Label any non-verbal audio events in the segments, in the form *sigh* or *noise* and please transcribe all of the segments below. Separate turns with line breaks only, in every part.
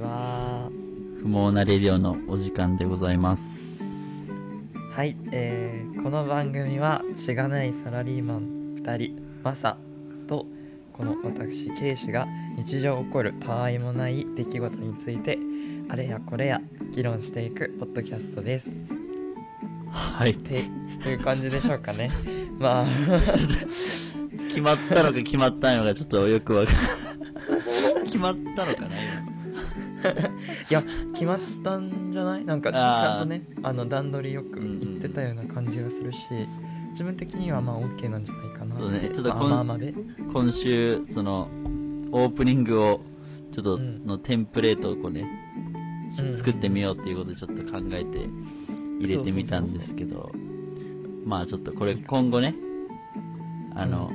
は。不毛なレディオのお時間でございます。
はい、えーこの番組はしがないサラリーマン2人マサとこの私ケイシが日常起こるたわいもない出来事についてあれやこれや議論していくポッドキャストです。
はい
っ。ていう感じでしょうかね。*laughs* まあ
決まったのか決まったのかちょっとよくわかん決まったのかな今 *laughs*
いや決まったんじゃない？なんかちゃんとねあの段取りよく言ってたような感じがするし自分的にはまあ OK なんじゃないかなって、
ね。ちょっと
まあまで。
今週、その、オープニングを、ちょっと、
うん。
のテンプレートをこうね、
うん
作ってみようっていうことでちょっと考えて入れてみたんですけど、まあちょっとこれ今後ね、あの、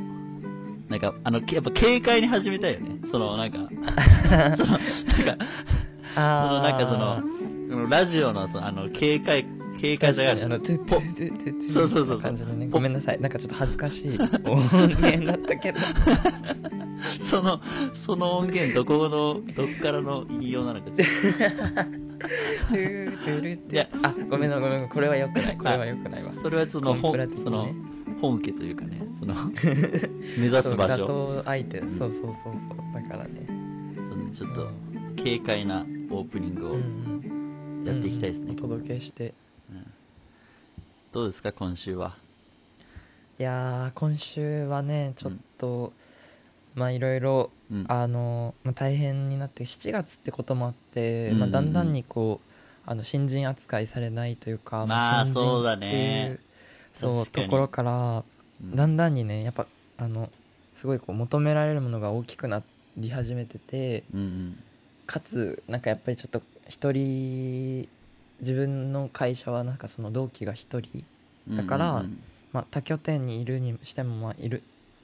なんか、あの、やっぱ軽快に始めたいよね。その、なんか、*laughs* その、なんか、その
あ
なんかその、ラジオの、その、あの、軽快、軽快さがある
確かにあのトゥトゥトゥトゥトゥ
そうそうそう
感じのねごめんなさいなんかちょっと恥ずかしい音源だったけど
その、その音源、どこの、どっからの言いようなのか、
トゥトゥルト
いや
ゥあごめんなごめんこれはよくないこれはよくないわ
とそれはその、本その、本家というかね、その、*laughs* 目指
そう打
す場所、
倒相手。そうそうそうそう。だからね。
そのちょっと、軽快なオープニングを
うんうん。
やっていきたいですね。
うん。お。届けして。
どうですか、今週は？
いやー今週はねちょっと、まあいろいろ
うん。
あの、まあ、大変になって7月ってこともあって、まあ、
うんうん。うん
だんだんにこうあの新人扱いされないというか、
まあ
新
そうだ
人って
ね
いうそうところから
うん
だんだんにねやっぱあのすごいこう求められるものが大きくなり始めてて
うんうん。
かつなんかやっぱりちょっと一人自分の会社はなんかその同期が一人だから
うんうん
まあ、他拠点にいるにしてもまあいる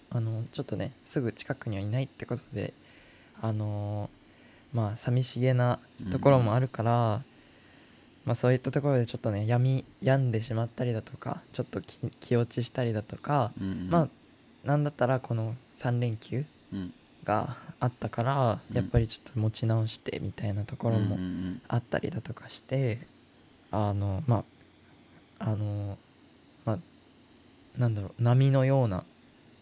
あのちょっとねすぐ近くにはいないってことであのまあ寂しげなところもあるから、まあ、そういったところでちょっとね病み病んでしまったりだとかちょっと気気落ちしたりだとか、
うんうん、
まあなんだったらこの3連休
うん、
があったから
うん。
やっぱりちょっと持ち直してみたいなところもあったりだとかしてあのまああのまあなんだろう波のような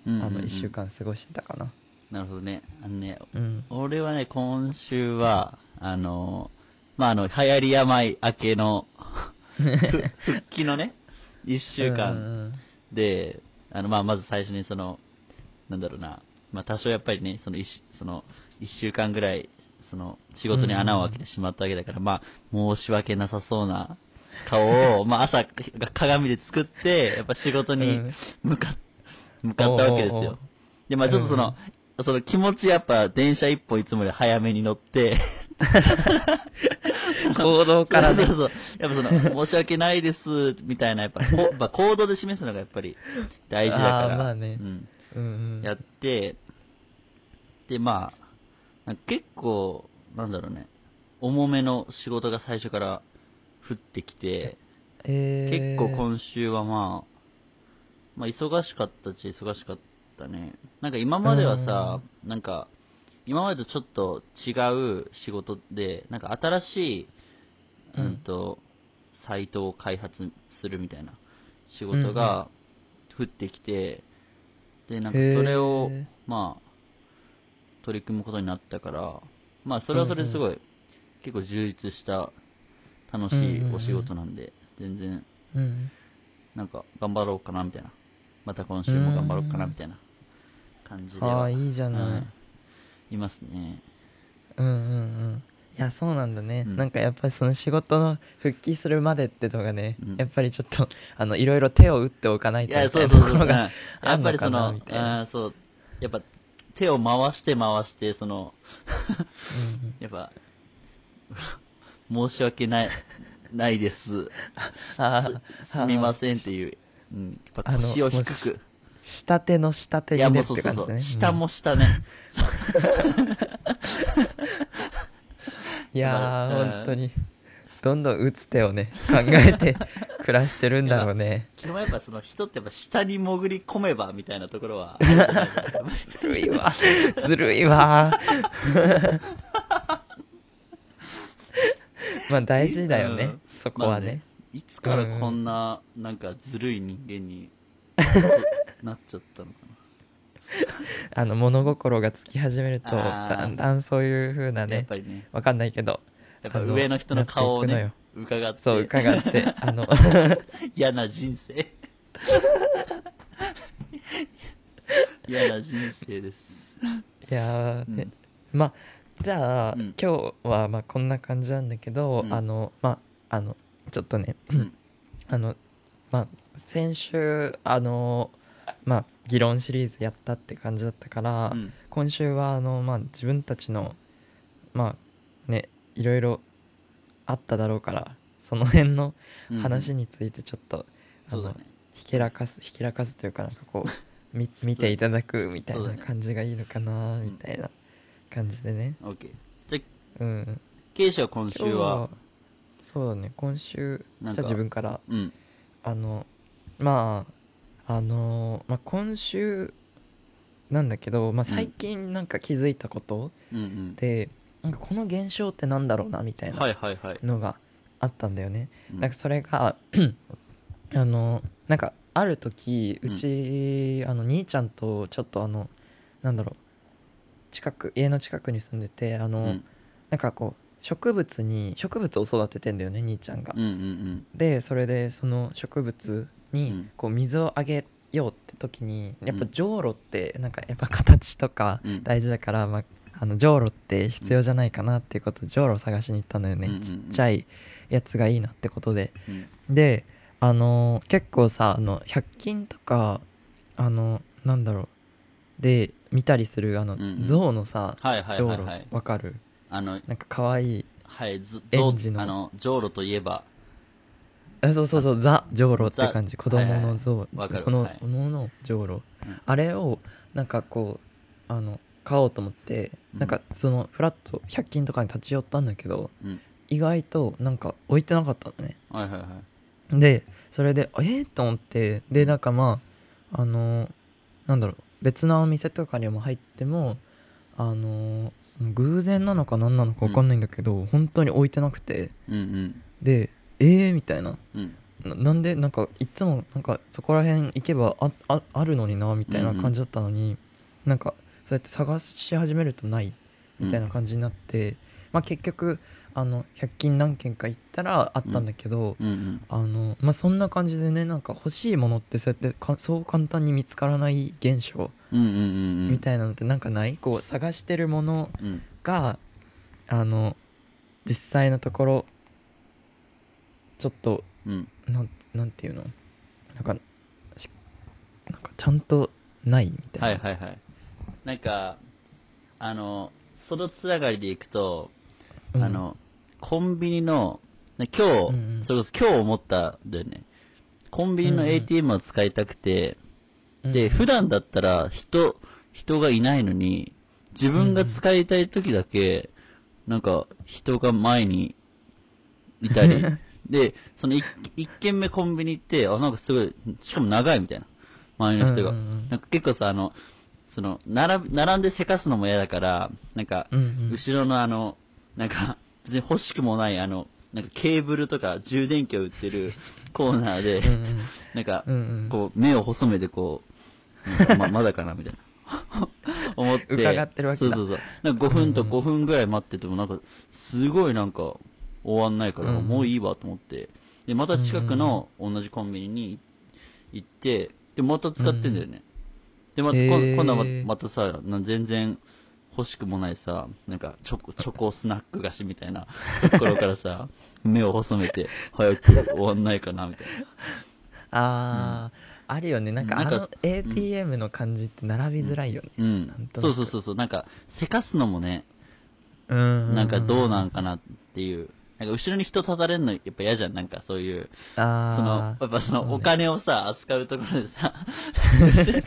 あの1週間過ごしてたかな。
なるほどね。あのね、
うん。
俺はね、今週は、あの、まあ、あの、流行り病明けの、ふ復帰のね、一週間
ん
で、あの、まあ、まず最初にその、なんだろうな、まあ、多少やっぱりね、その一、その、一週間ぐらい、その、仕事に穴を開けてしまったわけだから、まあ、申し訳なさそうな顔を、まあ、朝、鏡で作って、やっぱ仕事に
うん。
向か、向かったわけですよ。で、まあ、ちょっとその、その気持ちやっぱ電車一本いつもより早めに乗って、*laughs*
行動からね。*laughs*
そうそうそう。やっぱその、申し訳ないです、みたいな、やっぱ、こやっぱ行動で示すのがやっぱり大事だから。
まあね。
うん。
うんうん。
やって、で、まあ、なんか結構、なんだろうね、重めの仕事が最初から降ってきて、
えー、
結構今週はまあ、まあ忙しかったっちゃ忙しかったね。なんか今まではさ、なんか、今までとちょっと違う仕事で、なんか新しい、
う
うんんと、サイトを開発するみたいな仕事が降ってきて、で、なんかそれをまあ、取り組むことになったから、まあそれはそれですごい、結構充実した楽しいお仕事なんで、全然、
うん。
なんか頑張ろうかなみたいな。また今週も頑張ろうかなみたいな感じでは。
ああいいじゃない、
はいいますね。
うんうんうん。いやそうなんだね、
うん。
なんかやっぱりその仕事の復帰するまでってのがね、
うん。
やっぱりちょっとあのいろいろ手を打っておかないというな
そそうそう。うん
ところが
や
あんのかなみたいな。
そう、やっぱ手を回して回して、その、*laughs* やっぱ、申し訳ない、ないです。*laughs*
あ
すみませんっていう、うん、やっぱ腰を低く。
下手の下手にねって感じだね。
下も下ね。
うんいやー、
うん。
本当に。どんどん打つ手をね考えて暮らしてるんだろうね。
でもやっぱその人ってやっぱ下に潜り込めばみたいなところは。*laughs*
ずるいわ。ずるいわ。*laughs* まあ大事だよね、
うん
そこはね,、
いつからこんななんかずるい人間になっちゃったのか
あの物心がつき始めると
あー。
だんだんそういう風な
なやっ
ね
ぱりね。
わかんないけど
やっぱ
あの
上の人の顔をね
なって
伺って。
そう伺ってあの *laughs*
嫌な人生。*laughs* 嫌な人生です。
いやーね、
うん。
まあじゃあ、
うん。
今日はまあこんな感じなんだけど、
うん。
あのまああのちょっとね、
うん。
あのまあ先週あのまあ議論シリーズやったって感じだったから、
うん。
今週はあのまあ自分たちのまあねいろいろあっただろうからその辺の
うん。
話についてちょっと、あの
そうだね。
ひけらかすひけらかすというかなんかこう *laughs* み見ていただくみたいな感じがいいのかなみたいな感じでね。
OK じゃあ
うん。
ケイシは今週は？
はそうだね。今週じゃあ自分から
うん。
あのまああのまあ今週なんだけど、まあ、最近なんか気づいたこと
うんうん。
で、なんかこの現象ってなんだろうなみたい
は
ない
はいはい。
のがあったんだよね、
うん。
なんかそれが *clears throat* あのなんかある時うち、あの兄ちゃんとちょっとあのなんだろう近く家の近くに住んでてあの、
うん。
なんかこう植物に植物を育ててんだよね兄ちゃんが。
うんうん
でそれでその植物
うん
にこう水をあげようって時にやっぱ
うん
じょうろってなんかやっぱ形とか
うん。
大事だから、まあ、あのじょうろって必要じゃないかなっていうことでじょうろを探しに行ったんだよね、ちっちゃいやつがいいなってことで。
うん。
であのー結構さあの100均とかあのなんだろう。で見たりするあの、象のさじょうろわかる？
あの
なんか可愛い
はいず
園児の。
あのジョーロといえば
あそうそうそうザ・じょうろって感じ。
ザ
子供の象、
わかる。
この
はい。
子供のじょうろ、
うん。
あれをなんかこうあの買おうと思って、
うん。
なんかそのフラット100均とかに立ち寄ったんだけど
うん。
意外となんか置いてなかったのね。
はいはいはい。
でそれでえー、と思ってでなんかまああのなんだろう別なお店とかにも入ってもあのその偶然なのか何なのか分かんないんだけど、本当に置いてなくて。
うんうん。
でえー、みたいな。
うん。
ななんでなんかいつもなんかそこら辺行けばあああるのになみたいな感じだったのに、なんかそうやって探し始めるとないみたいな感じになって、まあ結局あの100均何軒か行ったらあったんだけど、
うんうん。
あのまあそんな感じでねなんか欲しいものってそうやってかそう簡単に見つからない現象
うんうんうんうん。
みたいなのってなんかない、こう探してるもの
うん。
があの実際のところちょっと
うん。
なんなんていうの？なんかしなんかちゃんとないみたな、
はいいはいはい。なんかあのそのつながりでいくと、
うん。
あのコンビニのね今日、
うんうん。
それこそ今日思ったんだよね。コンビニの ATM を使いたくて、
うん。
で普段だったら人人がいないのに自分が使いたい時だけ、なんか人が前にいたり *laughs* でその 1, 一軒目コンビニ行ってあなんかすごいしかも長いみたいな。周りの人が、
うんうんうん。
なんか結構さあのその並ぶ並んでせかすのも嫌だからなんか後ろのあのなんか別に欲しくもないあのなんかケーブルとか充電器を売ってる *laughs* コーナーで、なんか、こう、目を細めてこう、ままだかなみたいな。*laughs* 思って。
伺ってるわけだ。
そうそうそう。なんか5分と
うんうん
5分ぐらい待ってても、なんか、すごいなんか、終わんないから、もういいわと思って。で、また近くの同じコンビニに行って、で、また使ってんだよね。で、また、今度はままたさ、な全然欲しくもないさ、なんか、チョコ、*laughs* チョコスナック菓子みたいな *laughs* ところからさ、目を細めて、早く終わんないかな、みたいな。*laughs*
あー、あるよねなんかあの ATM の感じって並びづらいよね、
うん
なん。と
そうそうそうそう。なんか、せかすのもね、
うん
なんかどうなんかなっていう。なんか後ろに人立たれるのやっぱ嫌じゃん。なんかそういう、その、
あ
やっぱそのお
ね。
金をさ、扱うところでさ、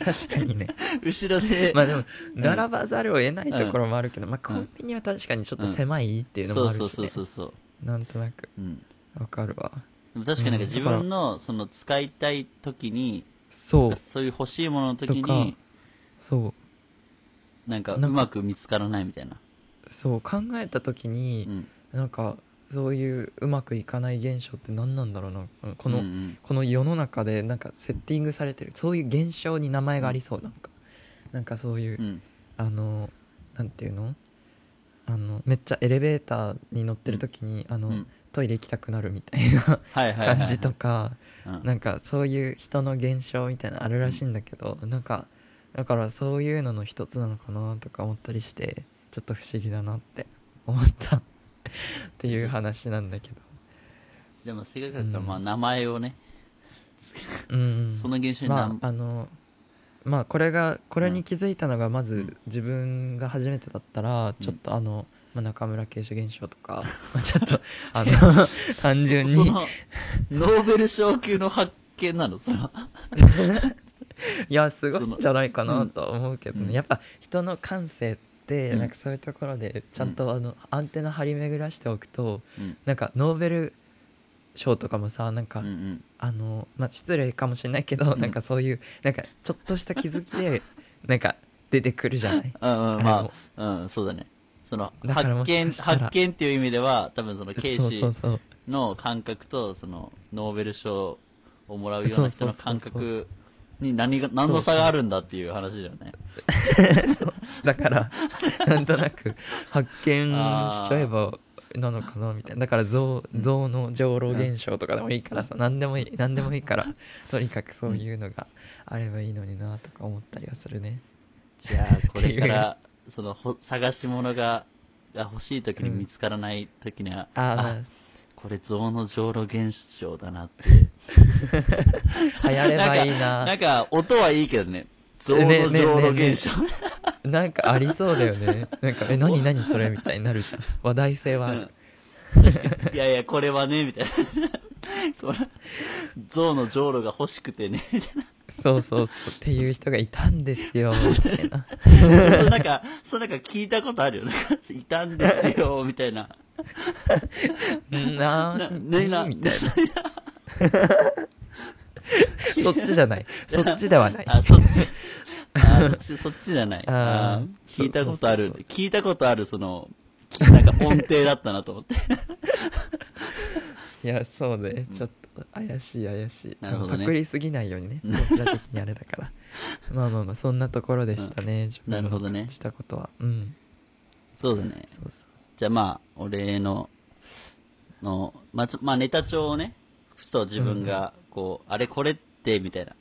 確かにね。*laughs*
後ろで、
まあでも
うん。
並ばざるを得ないところもあるけど、まあコンビニは確かにちょっと狭いっていうのもあるしね。
そうそうそうそう。
なんとなく。
うん。
わかるわ。
でも確かになんか
うん
自分の、その使いたい時に、
そう。
そういう欲しいものの時に、
そう。
なんかうまく見つからないみたいな。
そう考えた時
う
に、
ん。
なんかそういううまくいかない現象って何なんだろうな。この、
うんうん。
この世の中でなんかセッティングされてる。そういう現象に名前がありそうなんか。なんかそういう、
うん。
あのなんていうの？あのめっちゃエレベーターに乗ってる時に、あの
うん。
トイレ行きたくなるみたいな。感じとか
うん。
なんかそういう人の現象みたいなのあるらしいんだけど、なんかだからそういうのの一つなのかなとか思ったりしてちょっと不思議だなって思ったっていう話なんだけど。
でも、せっかくだから、
うん。
まあ、名前をね、
うん。
その現象に
ま
な
ああのまあこれがこれに気づいたのがまず自分が初めてだったらちょっとあの、まあ、中村慶主現象とか、*laughs* まあ、ちょっとあの *laughs* 単純に。
ノーベル賞級の発見なの、その。*laughs*
いやすごいんじゃないかなとは思うけどね、
うん。
やっぱ人の感性って
うん。
なんかそういうところでちゃんとあのアンテナ張り巡らしておくと
うん。
なんかノーベル賞とかもさなんか、
うんうん。
あのまあ失礼かもしれないけど、
うん。
なんかそういうなんかちょっとした気づきで *laughs* なんか出てくるじゃない？
うんうん、
あ
まあ、うん、そうだね。その、
だからも
発
ら。
発見っていう意味では、多分その、ケイ
そう
シ
そうそう。
の感覚と、その、ノーベル賞をもらうような人の感覚に何が、何の差があるんだっていう話だよね。
そ *laughs* うだから *laughs* なんとなく発見しちゃえばなのかなみたいな。だから象象の上老現象とかでもいいからさ何でもいい何でもいいからとにかくそういうのがあればいいのになとか思ったりはするね。
じゃあ、これから、その、ほ探し物が、が欲しい時に見つからない時には、
あ
これ象の上路現象だなって。
あ *laughs* 流行ればいいな。
なんか、なんか音はいいけどね。象の
ねね
上路
ね
現象。
なんかありそうだよね。なんかえ何何それ？みたいになるじゃん。話題性はある。
いやいや、これはね、みたいな。これ象の上路が欲しくてね、みたい
そうそうそう。っていう人がいたんですよ。みたいな。
な。*laughs* そうなんか、そうなんか聞いたことあるよ。ね。いたんですよ、みたいな。
な
なねな
ーみたいな。*laughs* そっちじゃない。そっちではない。
あ、そっち。あそっち、じゃない。聞いたことある。聞いたことある、その、なんか音程だったなと思って。*laughs*
いやそうね。ちょっと怪しい怪しい、
なるほどね。
パクりすぎないようにね。
うん。
僕ら的にあれだから。まあまあまあそんなところでしたね、*laughs* 自分の
なるほどね。
感じたことは。うん。
そうだね。
そうそう。
じゃあまあ、俺の、の、まず、まあネタ帳をね、ふと自分が、こう、あれこれって、みたいな。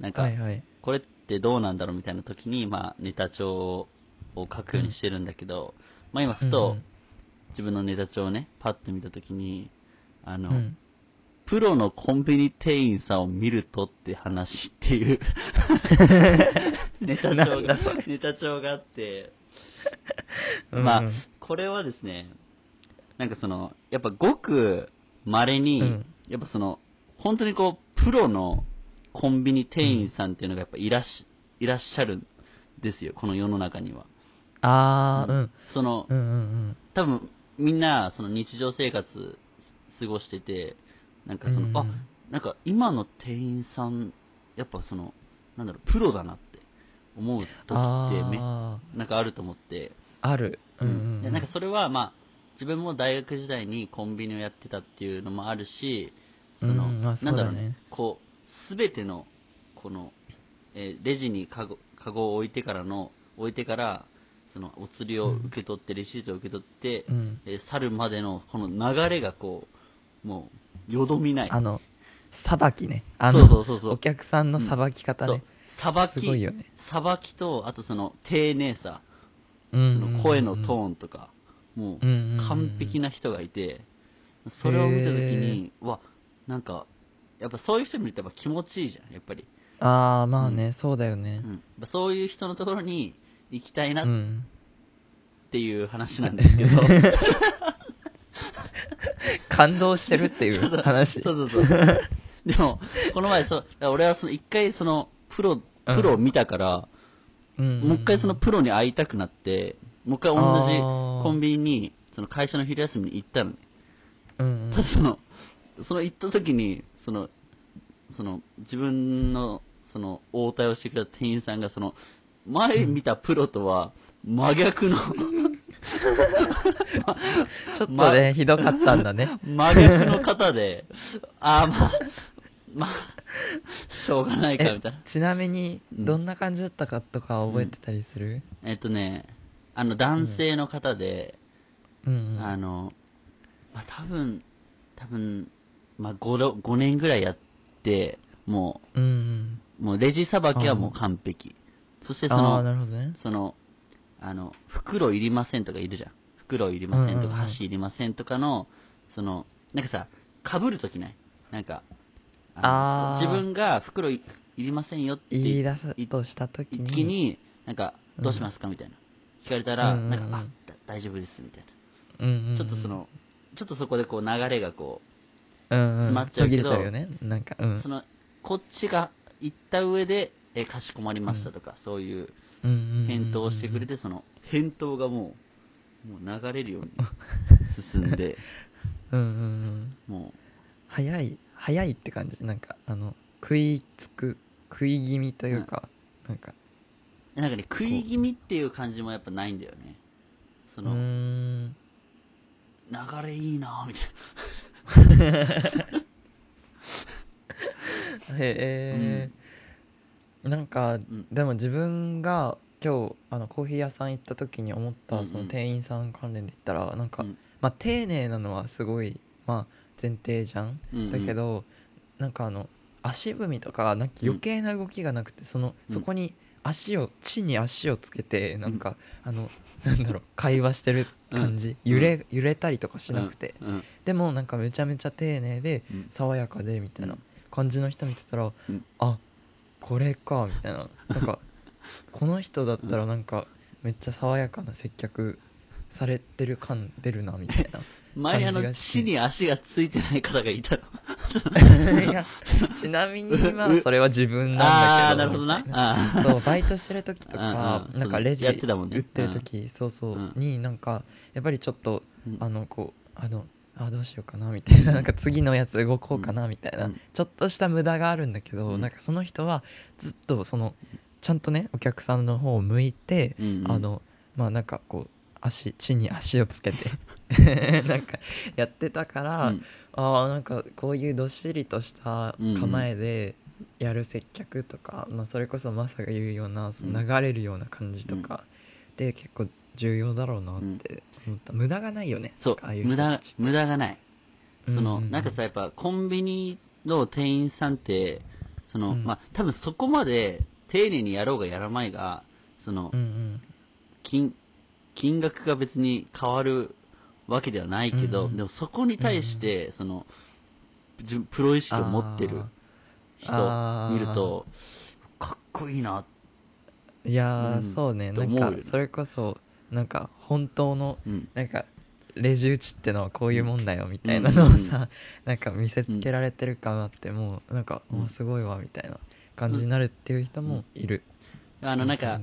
なんか、
はいはい。
これってどうなんだろうみたいな時に、まあネタ帳を書くようにしてるんだけど、まあ今ふ
うん
と
うん。
自分のネタ帳をね、パッと見た時に、あの、
うん。
プロのコンビニ店員さんを見るとって話っていう *laughs* ネタ帳がネタ帳があって、
うん。
まあ、これはですね、なんかその、やっぱごく稀に、
うん。
やっぱその、本当にこう、プロのコンビニ店員さんっていうのがやっぱいらっし、いらっしゃるんですよ、この世の中には。
ああうん。
その、
うんうんうん。
多分、みんな、その日常生活過ごしてて、なんかその、
うん。
あ、なんか今の店員さん、やっぱその、なんだろう、プロだなって思う時ってめ、
あ
なんかあると思って、
ああるうんうんうん。
でなんかそれはまあ、自分も大学時代にコンビニをやってたっていうのもあるし、その、
うん。あそうだね。
なんだろうね、こう、すべての、この、えーレジにカゴ、カゴを置いてからの、置いてから、その、お釣りを受け取って、レシートを受け取って、
うん。
えー去るまでの、この流れがこう、もう、よどみない。
あのさばきね。あ
そう
の
そうそうそう。
お客さんのさばき方ね、
さばき、
すごいよね。
さばきと、あとその、丁寧さ、
うん
その声のト
ン
ーンとか、もう、
うんうんうん
完璧な人がいて、それを見たときに、うわ、なんか、やっぱそういう人見るとやっぱ気持ちいいじゃん、やっぱり。
ああまあね、そうだよね。
うん、そういう人のところに行きたいなっ
うん。
ていう話なんですけど、*laughs*
感動してるっていう話。*laughs*
そうそうそう。でも、この前そう、俺はその一回その、プロ、プロを見たから、
うん。
もう一回そのプロに会いたくなって、もう一回同じ
あー。
コンビニに、その会社の昼休みに行ったの。ね。
うん。
ただその、その行った時に、その、その、自分の、その、応対をしてくれた店員さんが、その、前見たプロとは、真逆の、
ちょっとね、ひどかったんだね。
真逆の方で、ああ、まあ、まあ、しょうがないか、
え
みたいな。
ちなみに
うん。
どんな感じだったかとか覚えてたりする？
えっとね、あの、男性の方で、
うん。うん
あの、まあ、多分、多分、まあ、5, 5年ぐらいやって、も
うんうん。
う、もうレジさばきはもう完璧。そしてその、
ね。
その、あの、袋いりませんとかいるじゃん。袋いりませんとか、箸いりませんとかの、その、なんかさ、被るときない？なんか、の
あー。
自分が袋いいりませんよって
言い出す
い
とした時に。
時に、なんか、
うん。
どうしますか？みたいな。聞かれたら、なんか、あ、だ大丈夫です、みたいな。ちょっとその、ちょっとそこでこう流れがこ
うんうん。
詰まっちゃう
途
けど
切れちゃうよね。なんかうん。
う、その、こっちが行った上で、え、かしこまりましたとか、そういう
うんうんうんうん
返答をしてくれて、その、返答がもう、もう流れるように *laughs* 進んで、
うんうんうん。
も
早い早いって感じ？なんかあの食いつく食い気味というか、なんか。
う、なんかね、食い気味っていう感じもやっぱないんだよね。そうの、流れいいなみたいな。*laughs*
へえ、なんか
ん。
でも自分が今日あのコーヒー屋さん行った時に思っ
うんうん。
たその店員さん関連で言ったらなんか、
うん。
まあ丁寧なのはすごいまあ前提じゃん、
うんうん。
だけどなんかあの足踏みとかなんか余計な動きがなくて、その
うん。
そこに足を地に足をつけてなんか、あのなんだろう会話してる感じ、
うん。
揺れ揺れたりとかしなくて、
うん
でもなんかめちゃめちゃ丁寧で
うん。
爽やかでみたいな
うん。
感じの人見てたら、
うん。
あこれかみたいな。なんか *laughs* この人だったらなんかめっちゃ爽やかな接客されてる感出るなみたいな
前あの
感じがして。
地に足がついてない方がいたの。*laughs*
いやちなみにまあそれは自分なんだけど
なるほどな。
そうバイトしてる時と
うん
か
うん
なんかレジ売ってる時そうそう
うん。
になんかやっぱりちょっと
うん。
あのこうあのあどうしようかなみたいななんか次のやつ動こうかなみたいな、
うん。
ちょっとした無駄があるんだけど、
うん。
なんかその人はずっとそのちゃんとねお客さんの方を向いて、あのまあなんかこう足地に足をつけて *laughs* なんかやってたから、
うん
ああなんかこういうどっしりとした構えでやる接客とか、まあ、それこそマサが言うようなその流れるような感じとかで結構重要だろうなって思った、無駄がないよね。
そう。
ああいう
無駄無駄がない。その、
うう
なんかさ、やっぱコンビニの店員さんって、その、
うん。
まあ、多分そこまで丁寧にやろうがやらまいが、その、
うんうん。
金、金額が別に変わるわけではないけど、
うんうん。
でもそこに対して、その、自分プロ意識を持ってる人見ると、かっこいいな。
いやー、
うん。
そうね。なんかそれこそなんか本当の
うん。
なんかレジ打ちってのはこういうもんだよみたいなのをさ、なんか見せつけられてる感あってもうなんか、
うん。
おすごいわみたいな感じになるっていう人もいる、
あの、なんか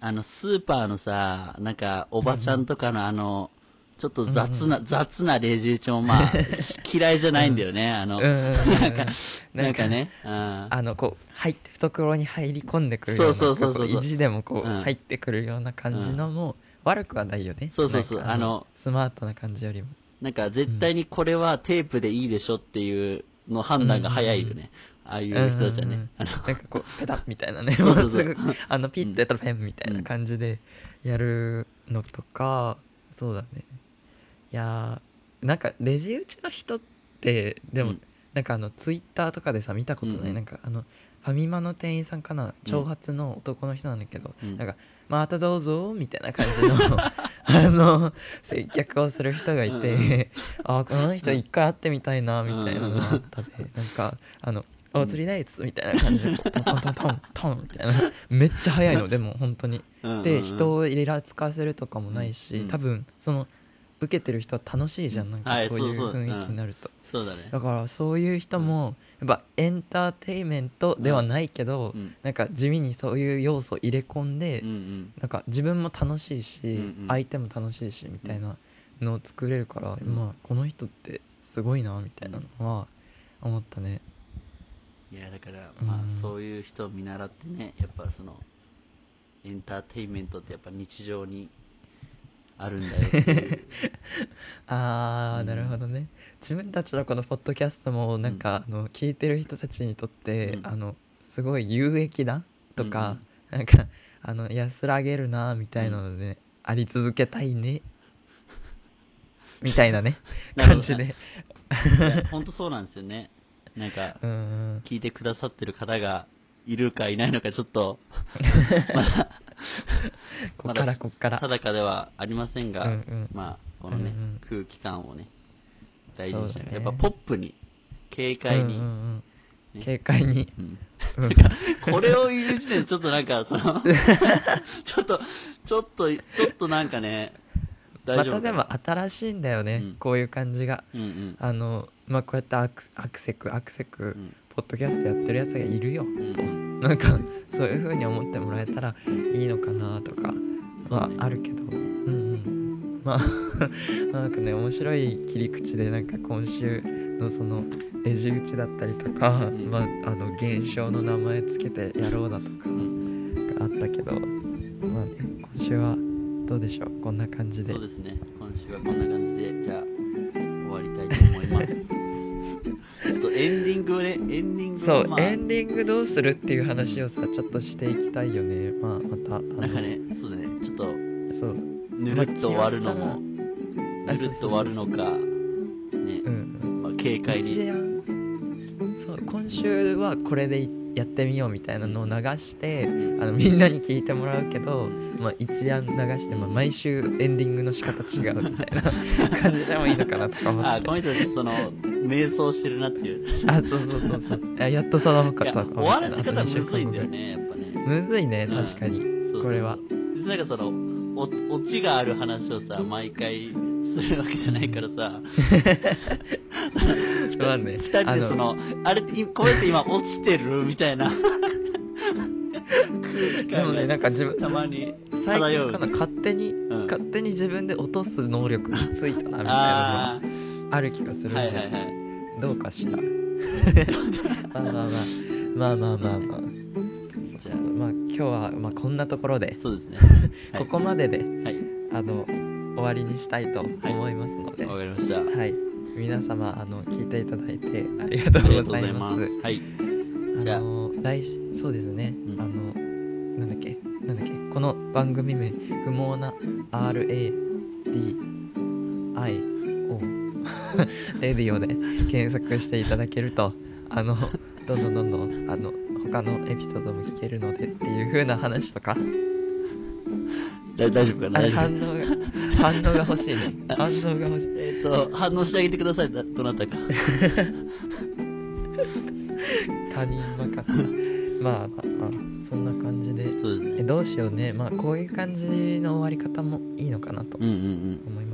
あの、スーパーのさ、なんか、おばちゃんとかのあの、ちょっと雑な、雑なレジ打ちもまあ、*laughs* 嫌いじゃないんだよね、あの、
うんうんうんうん。
なんか、
な
んんかね、うん。
あのこう入って懐に入り込んでくるような
そうそうそう
意地でもこう
うん。
入ってくるような感じのも悪くはないよね。
そうそうそう。あの
スマートな感じよりも。
なんか、絶対にこれはテープでいいでしょっていうの判断が早いよね。ああいう人たちは
うんうんうん。
ね。あの。
なんかこうペタッみたいなね。*laughs* あのピッとやったらペンみたいな感じでやるのとか、そうだねいやーなんかレジ打ちの人ってでも、
うん。
なんかあのツイッターとかでさ見たことない、
うんうん。
なんかあのファミマの店員さんかな長髪の男の人なんだけど、
うん。
なんか「またどうぞ」みたいな感じの *laughs* あの接客をする人がいて、
うんう
あこの人一回会ってみたいなみたいなのがあったで、なんかあの「お釣りです」みたいな感じでトントントントントンみたいなめっちゃ早いのでも本当に
うん
で人をイラつかせるとかもないし、
うん
多分その受けてる人は楽しいじゃんなんか
はい
そういう雰囲気になると、
そうだね。
だからそういう人もやっぱエンターテインメントではないけど、
うん。
なんか地味にそういう要素を入れ込んで、
うんうん。
なんか自分も楽しいし、
うんうん。
相手も楽しいしみたいなのを作れるから、
うん。
まあこの人ってすごいなみたいなのは思ったね。
いやだからまあ
うん
そういう人を見習ってねやっぱそのエンターテインメントってやっぱ日常にあるんだよっていう。*laughs*
あー、
うん。
なるほどね。自分たちのこのポッドキャストもなんか、あの聞いてる人たちにとって、
うん。
あのすごい有益だとか、なんかあの安らげるなみたいなので、あり続けたいねみたいなね *laughs*
なるほど。
感じで。
いや本当そうなんですよね。なんか
うんうん。
聞いてくださってる方がいるかいないのかちょっと。*laughs* まだ *laughs*
こっからこっから。
定かではありませんが、
うんうん。
まあこのね、
うんうん。
空気感をね大事にし
そうだね。
て、やっぱポップに軽快に、
うんうんうん。
ね。
軽快に、
うん。
うん。
これを言う時点でちょっとなんかその *laughs* ちょっとちょっとちょっとなんかね大
またでも新しいんだよね、
うん。
こういう感じが。
うんうん。
あのまあこうやってアクセクアクセク、
うん。
ポッドキャストやってるやつがいるよ、
ん
となんかそういう風に思ってもらえたらいいのかなとかはあるけど。うんうん。まあ *laughs* なんかね面白い切り口でなんか今週のそのレジ打ちだったりとか、
ん。
まああの現象の名前つけてやろうだとか
うん
があったけど。まあね今週はどうでしょう？こんな感じで。
そうですね。今週はこんな感じエンディング
そう、
をまあ。
エンディングどうするっていう話をさちょっとしていきたいよね。まあまたあの。
なんかねそうだね。ちょっと
そう。
ぬるっと終わるのも、
まあ
ぬるっと終わるのかね、
うんうん。
まあ、軽快に。
そう今週はこれでいやってみようみたいなのを流してあのみんなに聞いてもらうけど、まあ、一案流して、まあ、毎週エンディングの仕方違うみたいな感じでもいいのかなとか思って。て
あこの人その瞑想してるなっていう。
あそうそうそうそう。あやっと定まった。か
終わらせ方む
2週間後ぐらい
ずいんだよねやっぱね。
むずいね
うん
確かに、
そう
これは。
なんかそのおオチがある話をさ毎回するわけじゃないからさ。*laughs*
まあね
二人でそのあれいこうやって今落ちてるみたいな。*laughs*
でもねなんか自分
たまに
最
漂う
近かな勝手に、
ん。
勝手に自分で落とす能力がついたなみたいなの
あ
がある気がするん
あ
だよね、
はいはいはい。
どうかしら。*laughs* まあまあまあ。まあまあまあまあ。そうそう。まあ今日はまあこんなところで、
そうですね。*laughs* はい。
ここまでで
はい。
あの終わりにしたいと思いますので、
わかりました。
はい、皆様あの聞いていただいてありがとうございます。
はい。
あ。の来週そうですね、
うん。
あのなんだっけ？なんだっけ？この番組名不毛な RADIO *laughs* レディオで検索していただけるとあのどんどんどんどんあの他のエピソードも聞けるのでっていう風な話とか。
だ大丈夫かな？
反応が反応が欲しいね。反応が欲しい。
えっ、と反応してあげてください。だどなたか。
他人任せだまあまあまあそんな感じで。
ね。
えどうしようね。まあこういう感じの終わり方もいいのかなと
うんうん
思います、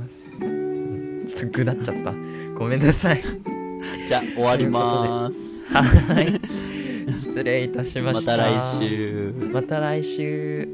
うん、ちょっとぐだっちゃった。ごめんなさい。
うんじゃあ終わりまーす
はい。失礼いたしました。
また来週。
また来週